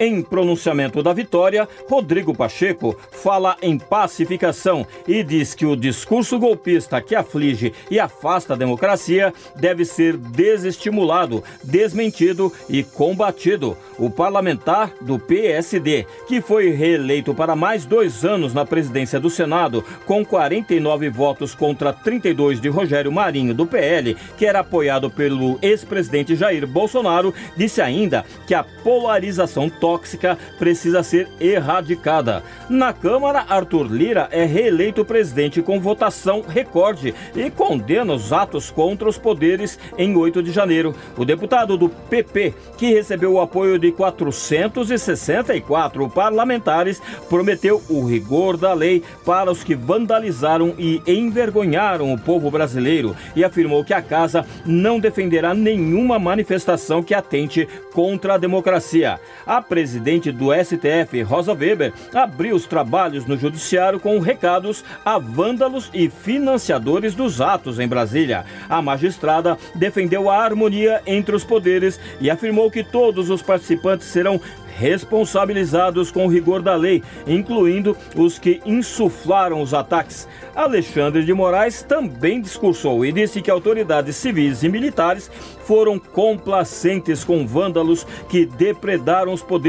Em pronunciamento da vitória, Rodrigo Pacheco fala em pacificação e diz que o discurso golpista que aflige e afasta a democracia deve ser desestimulado, desmentido e combatido. O parlamentar do PSD, que foi reeleito para mais dois anos na presidência do Senado, com 49 votos contra 32 de Rogério Marinho, do PL, que era apoiado pelo ex-presidente Jair Bolsonaro, disse ainda que a polarização tóxica precisa ser erradicada. Na Câmara, Arthur Lira é reeleito presidente com votação recorde e condena os atos contra os poderes em 8 de janeiro. O deputado do PP, que recebeu o apoio de 464 parlamentares, prometeu o rigor da lei para os que vandalizaram e envergonharam o povo brasileiro e afirmou que a casa não defenderá nenhuma manifestação que atente contra a democracia. A presidente do STF, Rosa Weber, abriu os trabalhos no judiciário com recados a vândalos e financiadores dos atos em Brasília. A magistrada defendeu a harmonia entre os poderes e afirmou que todos os participantes serão responsabilizados com o rigor da lei, incluindo os que insuflaram os ataques. Alexandre de Moraes também discursou e disse que autoridades civis e militares foram complacentes com vândalos que depredaram os poderes.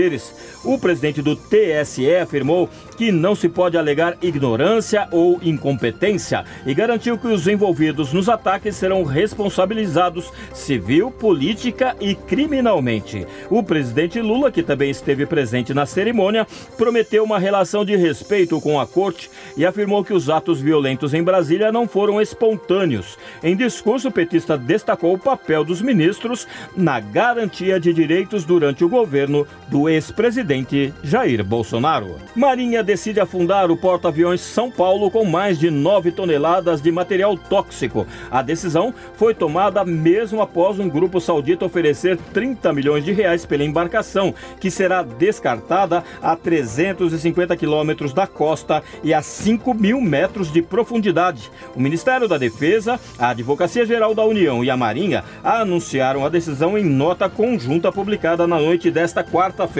O presidente do TSE afirmou que não se pode alegar ignorância ou incompetência e garantiu que os envolvidos nos ataques serão responsabilizados civil, política e criminalmente. O presidente Lula, que também esteve presente na cerimônia, prometeu uma relação de respeito com a corte e afirmou que os atos violentos em Brasília não foram espontâneos. Em discurso, o petista destacou o papel dos ministros na garantia de direitos durante o governo do ex-presidente Jair Bolsonaro. Marinha decide afundar o porta-aviões São Paulo com mais de 9 toneladas de material tóxico. A decisão foi tomada mesmo após um grupo saudita oferecer 30 milhões de reais pela embarcação, que será descartada a 350 quilômetros da costa e a 5 mil metros de profundidade. O Ministério da Defesa, a Advocacia Geral da União e a Marinha anunciaram a decisão em nota conjunta publicada na noite desta quarta-feira.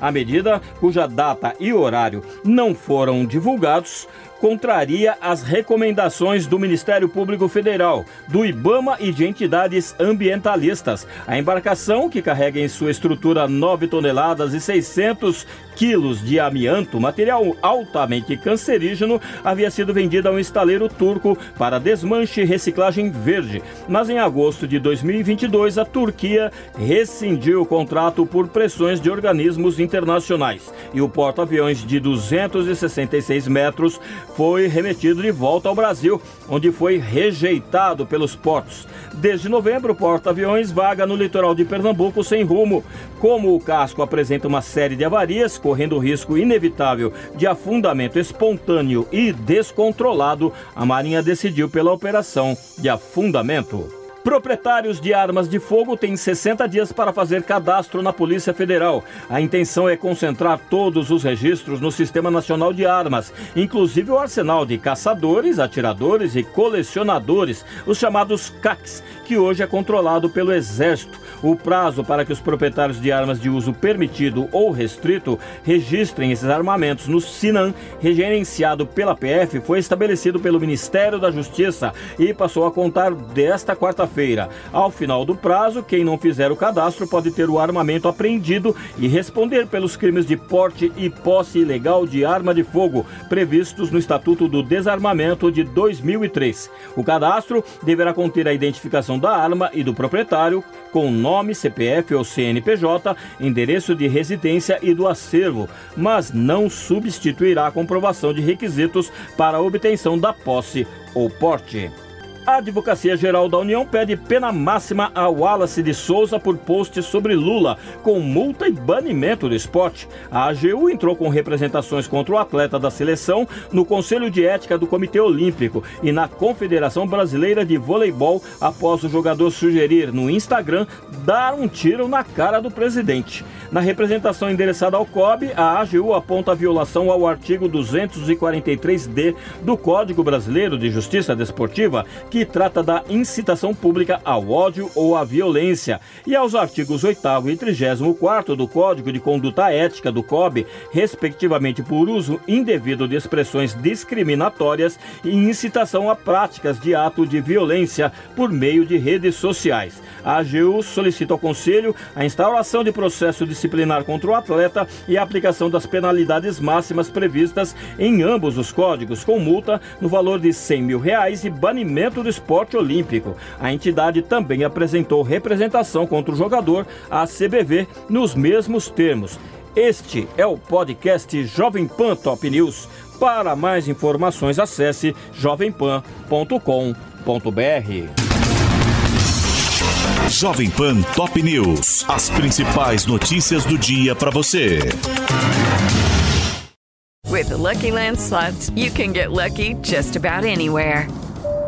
A medida, cuja data e horário não foram divulgados, contraria as recomendações do Ministério Público Federal, do IBAMA e de entidades ambientalistas. A embarcação, que carrega em sua estrutura 9 toneladas e 600 quilos de amianto, material altamente cancerígeno, havia sido vendida a um estaleiro turco para desmanche e reciclagem verde. Mas em agosto de 2022, a Turquia rescindiu o contrato por pressões de organismos internacionais e o porta-aviões de 266 metros foi remetido de volta ao Brasil, onde foi rejeitado pelos portos. Desde novembro, o porta-aviões vaga no litoral de Pernambuco sem rumo. Como o casco apresenta uma série de avarias, correndo o risco inevitável de afundamento espontâneo e descontrolado, a Marinha decidiu pela operação de afundamento. Proprietários de armas de fogo têm 60 dias para fazer cadastro na Polícia Federal. A intenção é concentrar todos os registros no Sistema Nacional de Armas, inclusive o arsenal de caçadores, atiradores e colecionadores, os chamados CACs, que hoje é controlado pelo Exército. O prazo para que os proprietários de armas de uso permitido ou restrito registrem esses armamentos no SINAM, regerenciado pela PF, foi estabelecido pelo Ministério da Justiça e passou a contar desta quarta-feira quinta-feira. Ao final do prazo, quem não fizer o cadastro pode ter o armamento apreendido e responder pelos crimes de porte e posse ilegal de arma de fogo previstos no Estatuto do Desarmamento de 2003. O cadastro deverá conter a identificação da arma e do proprietário, com nome, CPF ou CNPJ, endereço de residência e do acervo, mas não substituirá a comprovação de requisitos para a obtenção da posse ou porte. A Advocacia Geral da União pede pena máxima a Wallace de Souza por post sobre Lula, com multa e banimento do esporte. A AGU entrou com representações contra o atleta da seleção no Conselho de Ética do Comitê Olímpico e na Confederação Brasileira de Voleibol após o jogador sugerir no Instagram dar um tiro na cara do presidente. Na representação endereçada ao COB, a AGU aponta a violação ao artigo 243D do Código Brasileiro de Justiça Desportiva, que trata da incitação pública ao ódio ou à violência, e aos artigos 8 e 34 do Código de Conduta Ética do COB, respectivamente por uso indevido de expressões discriminatórias e incitação a práticas de ato de violência por meio de redes sociais. A AGU solicita ao Conselho a instauração de processo disciplinar contra o atleta e a aplicação das penalidades máximas previstas em ambos os códigos, com multa no valor de 100 mil reais e banimento do esporte olímpico. A entidade também apresentou representação contra o jogador à CBV nos mesmos termos. Este é o podcast Jovem Pan Top News. Para mais informações, acesse jovempan.com.br. Jovem Pan Top News. As principais notícias do dia para você. With the Lucky Land slots, you can get lucky just about anywhere.